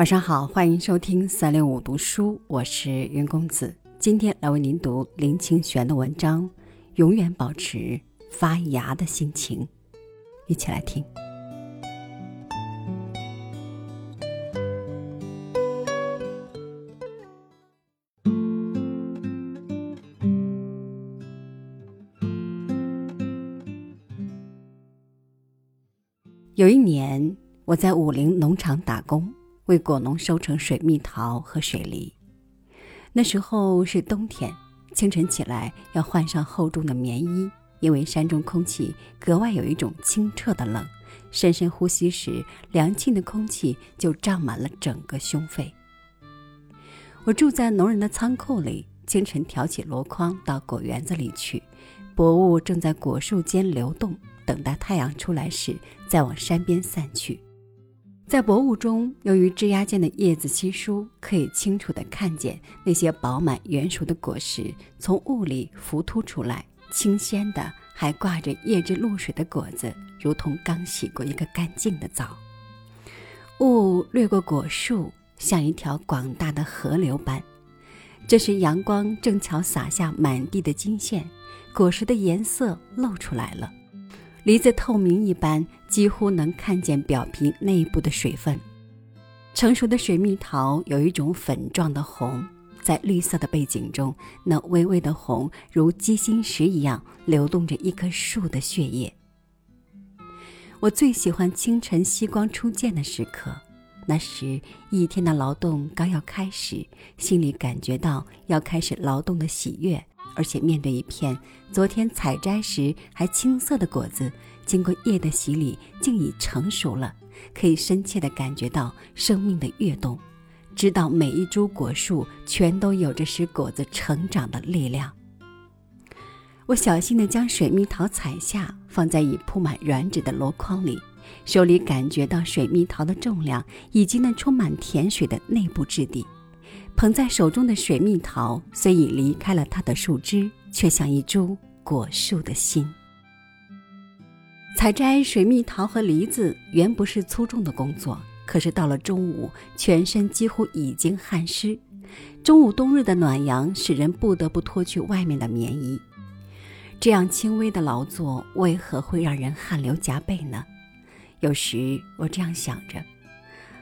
晚上好，欢迎收听三六五读书，我是云公子。今天来为您读林清玄的文章《永远保持发芽的心情》，一起来听。有一年，我在武陵农场打工。为果农收成水蜜桃和水梨，那时候是冬天，清晨起来要换上厚重的棉衣，因为山中空气格外有一种清澈的冷，深深呼吸时，凉沁的空气就胀满了整个胸肺。我住在农人的仓库里，清晨挑起箩筐到果园子里去，薄雾正在果树间流动，等待太阳出来时再往山边散去。在薄雾中，由于枝桠间的叶子稀疏，可以清楚地看见那些饱满圆熟的果实从雾里浮凸出来。清鲜的，还挂着叶汁露水的果子，如同刚洗过一个干净的澡。雾掠过果树，像一条广大的河流般。这时阳光正巧洒下满地的金线，果实的颜色露出来了。梨子透明一般，几乎能看见表皮内部的水分。成熟的水蜜桃有一种粉状的红，在绿色的背景中，那微微的红如鸡心石一样流动着一棵树的血液。我最喜欢清晨夕光初见的时刻，那时一天的劳动刚要开始，心里感觉到要开始劳动的喜悦。而且面对一片昨天采摘时还青涩的果子，经过叶的洗礼，竟已成熟了，可以深切地感觉到生命的跃动，知道每一株果树全都有着使果子成长的力量。我小心地将水蜜桃采下，放在已铺满软纸的箩筐里，手里感觉到水蜜桃的重量以及那充满甜水的内部质地。捧在手中的水蜜桃虽已离开了它的树枝，却像一株果树的心。采摘水蜜桃和梨子原不是粗重的工作，可是到了中午，全身几乎已经汗湿。中午冬日的暖阳使人不得不脱去外面的棉衣。这样轻微的劳作，为何会让人汗流浃背呢？有时我这样想着，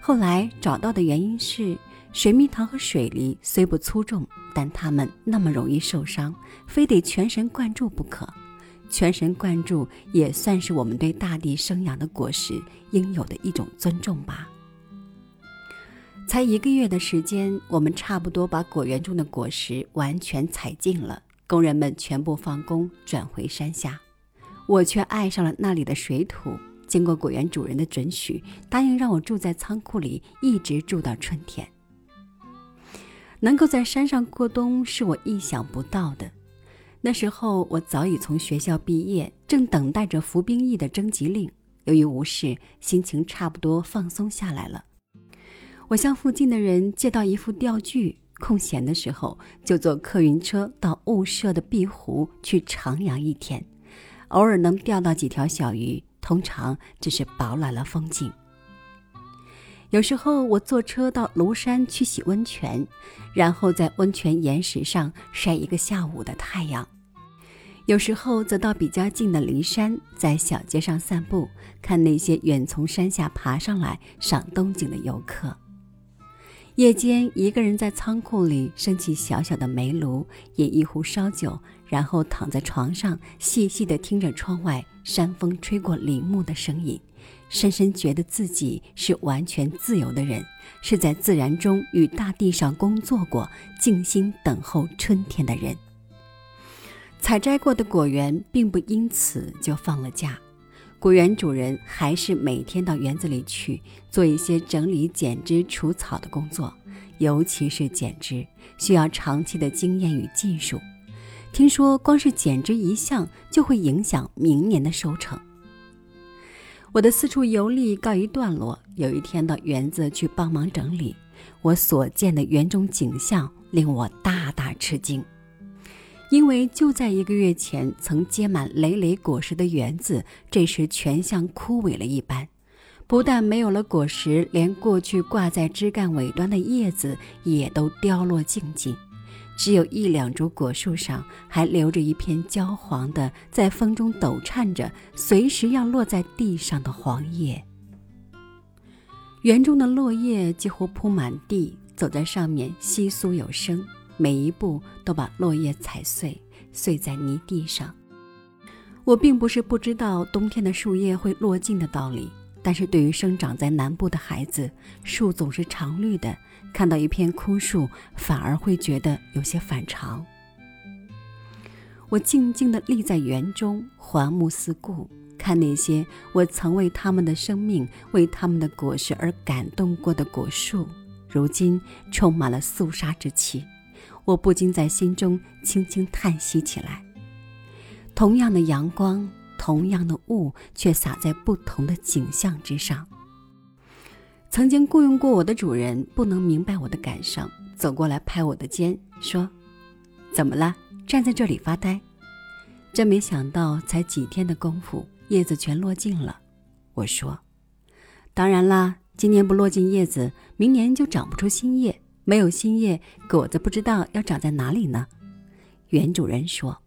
后来找到的原因是。水蜜桃和水梨虽不粗重，但它们那么容易受伤，非得全神贯注不可。全神贯注也算是我们对大地生养的果实应有的一种尊重吧。才一个月的时间，我们差不多把果园中的果实完全采尽了。工人们全部放工，转回山下，我却爱上了那里的水土。经过果园主人的准许，答应让我住在仓库里，一直住到春天。能够在山上过冬是我意想不到的。那时候我早已从学校毕业，正等待着服兵役的征集令。由于无事，心情差不多放松下来了。我向附近的人借到一副钓具，空闲的时候就坐客运车到雾社的碧湖去徜徉一天，偶尔能钓到几条小鱼，通常只是饱览了风景。有时候我坐车到庐山去洗温泉，然后在温泉岩石上晒一个下午的太阳；有时候则到比较近的骊山，在小街上散步，看那些远从山下爬上来赏冬景的游客。夜间，一个人在仓库里升起小小的煤炉，饮一壶烧酒，然后躺在床上，细细地听着窗外山风吹过林木的声音。深深觉得自己是完全自由的人，是在自然中与大地上工作过、静心等候春天的人。采摘过的果园并不因此就放了假，果园主人还是每天到园子里去做一些整理、剪枝、除草的工作，尤其是剪枝，需要长期的经验与技术。听说光是剪枝一项就会影响明年的收成。我的四处游历告一段落。有一天到园子去帮忙整理，我所见的园中景象令我大大吃惊。因为就在一个月前曾结满累累果实的园子，这时全像枯萎了一般，不但没有了果实，连过去挂在枝干尾端的叶子也都凋落尽尽，只有一两株果树上还留着一片焦黄的，在风中抖颤着，随时要落在地上的黄叶。园中的落叶几乎铺满地，走在上面窸窣有声，每一步都把落叶踩碎，碎在泥地上。我并不是不知道冬天的树叶会落尽的道理，但是对于生长在南部的孩子，树总是常绿的，看到一片枯树，反而会觉得有些反常。我静静地立在园中，环目四顾，看那些我曾为他们的生命、为他们的果实而感动过的果树，如今充满了肃杀之气，我不禁在心中轻轻叹息起来。同样的阳光，同样的雾，却洒在不同的景象之上。曾经雇佣过我的主人不能明白我的感伤，走过来拍我的肩，说：“怎么了？站在这里发呆？”真没想到，才几天的功夫，叶子全落尽了。我说：“当然啦，今年不落尽叶子，明年就长不出新叶。没有新叶，果子不知道要长在哪里呢。”原主人说。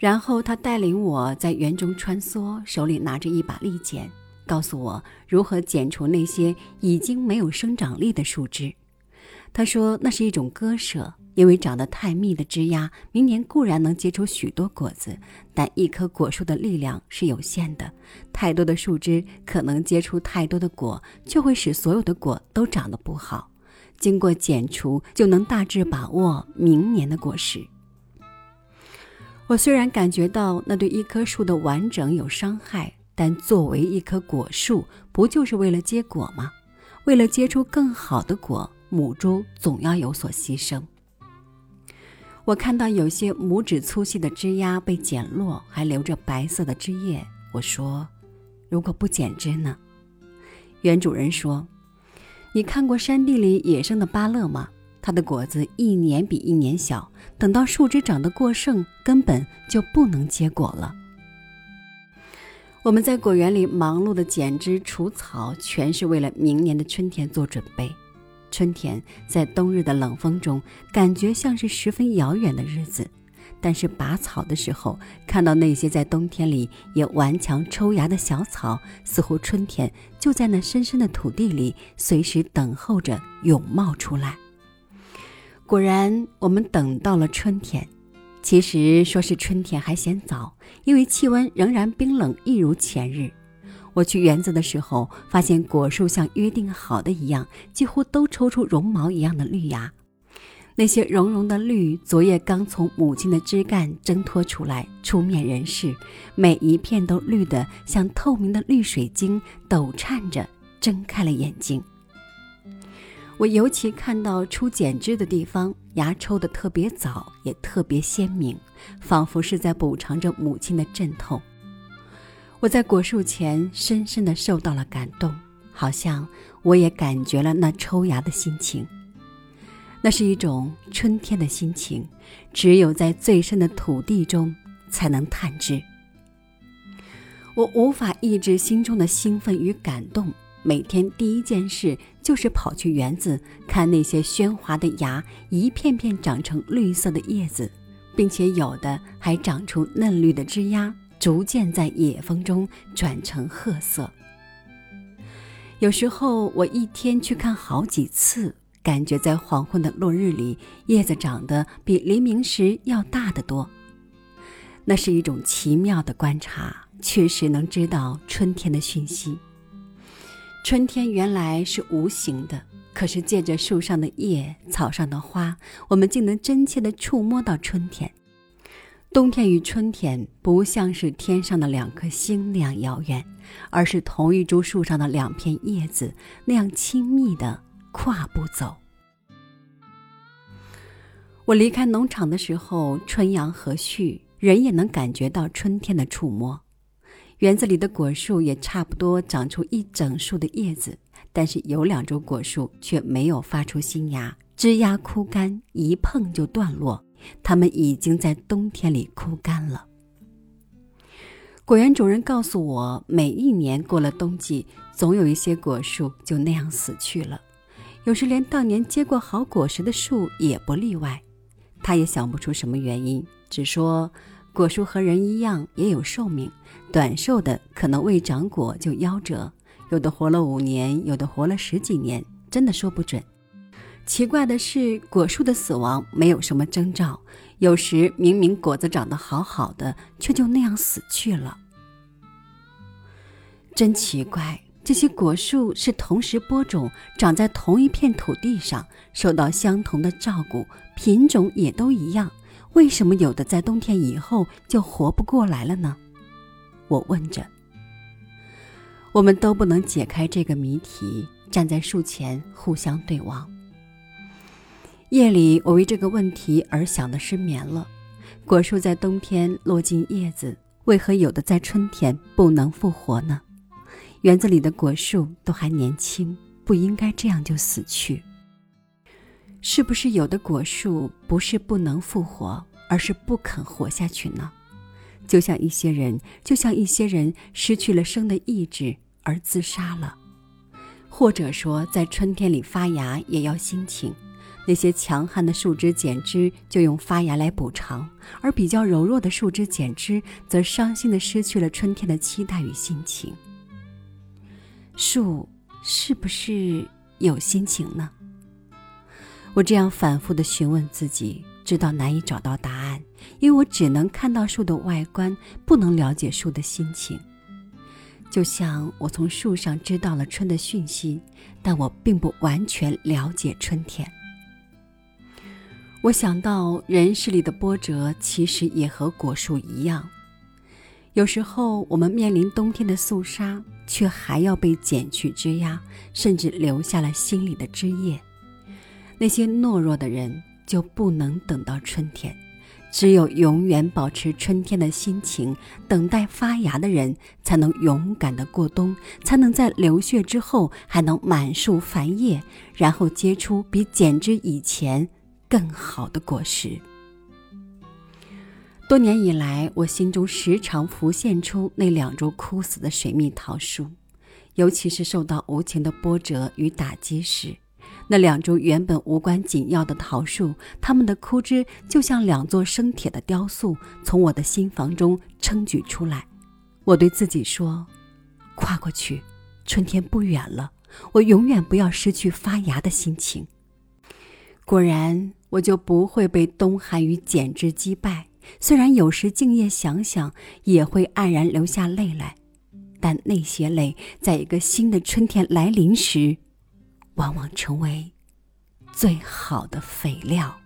然后他带领我在园中穿梭，手里拿着一把利剪，告诉我如何剪除那些已经没有生长力的树枝。他说那是一种割舍，因为长得太密的枝丫，明年固然能结出许多果子，但一棵果树的力量是有限的，太多的树枝可能结出太多的果，就会使所有的果都长得不好。经过剪除，就能大致把握明年的果实。我虽然感觉到那对一棵树的完整有伤害，但作为一棵果树，不就是为了结果吗？为了结出更好的果，母株总要有所牺牲。我看到有些拇指粗细的枝丫被剪落，还留着白色的枝叶。我说：“如果不剪枝呢？”原主人说：“你看过山地里野生的芭乐吗？”它的果子一年比一年小，等到树枝长得过剩，根本就不能结果了。我们在果园里忙碌的剪枝除草，全是为了明年的春天做准备。春天在冬日的冷风中，感觉像是十分遥远的日子，但是拔草的时候，看到那些在冬天里也顽强抽芽的小草，似乎春天就在那深深的土地里，随时等候着涌冒出来。果然，我们等到了春天。其实说是春天还嫌早，因为气温仍然冰冷，一如前日。我去园子的时候，发现果树像约定好的一样，几乎都抽出绒毛一样的绿芽。那些绒绒的绿，昨夜刚从母亲的枝干挣脱出来，出面人世，每一片都绿得像透明的绿水晶，抖颤着睁开了眼睛。我尤其看到出剪枝的地方，芽抽得特别早，也特别鲜明，仿佛是在补偿着母亲的阵痛。我在果树前深深地受到了感动，好像我也感觉了那抽芽的心情。那是一种春天的心情，只有在最深的土地中才能探知。我无法抑制心中的兴奋与感动。每天第一件事就是跑去园子看那些喧哗的芽，一片片长成绿色的叶子，并且有的还长出嫩绿的枝丫，逐渐在野风中转成褐色。有时候我一天去看好几次，感觉在黄昏的落日里，叶子长得比黎明时要大得多。那是一种奇妙的观察，确实能知道春天的讯息。春天原来是无形的，可是借着树上的叶、草上的花，我们竟能真切地触摸到春天。冬天与春天不像是天上的两颗星那样遥远，而是同一株树上的两片叶子那样亲密地跨步走。我离开农场的时候，春阳和煦，人也能感觉到春天的触摸。园子里的果树也差不多长出一整树的叶子，但是有两株果树却没有发出新芽，枝丫枯干，一碰就断落。它们已经在冬天里枯干了。果园主人告诉我，每一年过了冬季，总有一些果树就那样死去了，有时连当年结过好果实的树也不例外。他也想不出什么原因，只说果树和人一样也有寿命，短寿的可能未长果就夭折，有的活了五年，有的活了十几年，真的说不准。奇怪的是，果树的死亡没有什么征兆。有时明明果子长得好好的，却就那样死去了。真奇怪，这些果树是同时播种，长在同一片土地上，受到相同的照顾，品种也都一样，为什么有的在冬天以后就活不过来了呢？我问着。我们都不能解开这个谜题，站在树前互相对望。夜里，我为这个问题而想的失眠了。果树在冬天落尽叶子，为何有的在春天不能复活呢？园子里的果树都还年轻，不应该这样就死去。是不是有的果树不是不能复活，而是不肯活下去呢？就像一些人，就像一些人失去了生的意志而自杀了，或者说在春天里发芽也要心情。那些强悍的树枝剪枝就用发芽来补偿，而比较柔弱的树枝剪枝则伤心的失去了春天的期待与心情。树是不是有心情呢？我这样反复的询问自己，直到难以找到答案，因为我只能看到树的外观，不能了解树的心情。就像我从树上知道了春的讯息，但我并不完全了解春天。我想到人世里的波折，其实也和果树一样。有时候我们面临冬天的肃杀，却还要被剪去枝丫，甚至留下了心里的枝叶。那些懦弱的人就不能等到春天，只有永远保持春天的心情，等待发芽的人，才能勇敢的过冬，才能在流血之后还能满树繁叶，然后结出比剪枝以前。更好的果实。多年以来，我心中时常浮现出那两株枯死的水蜜桃树，尤其是受到无情的波折与打击时，那两株原本无关紧要的桃树，它们的枯枝就像两座生铁的雕塑，从我的心房中撑举出来。我对自己说：“跨过去，春天不远了。我永远不要失去发芽的心情。”果然。我就不会被冬寒与剪枝击败。虽然有时静夜想想，也会黯然流下泪来，但那些泪，在一个新的春天来临时，往往成为最好的肥料。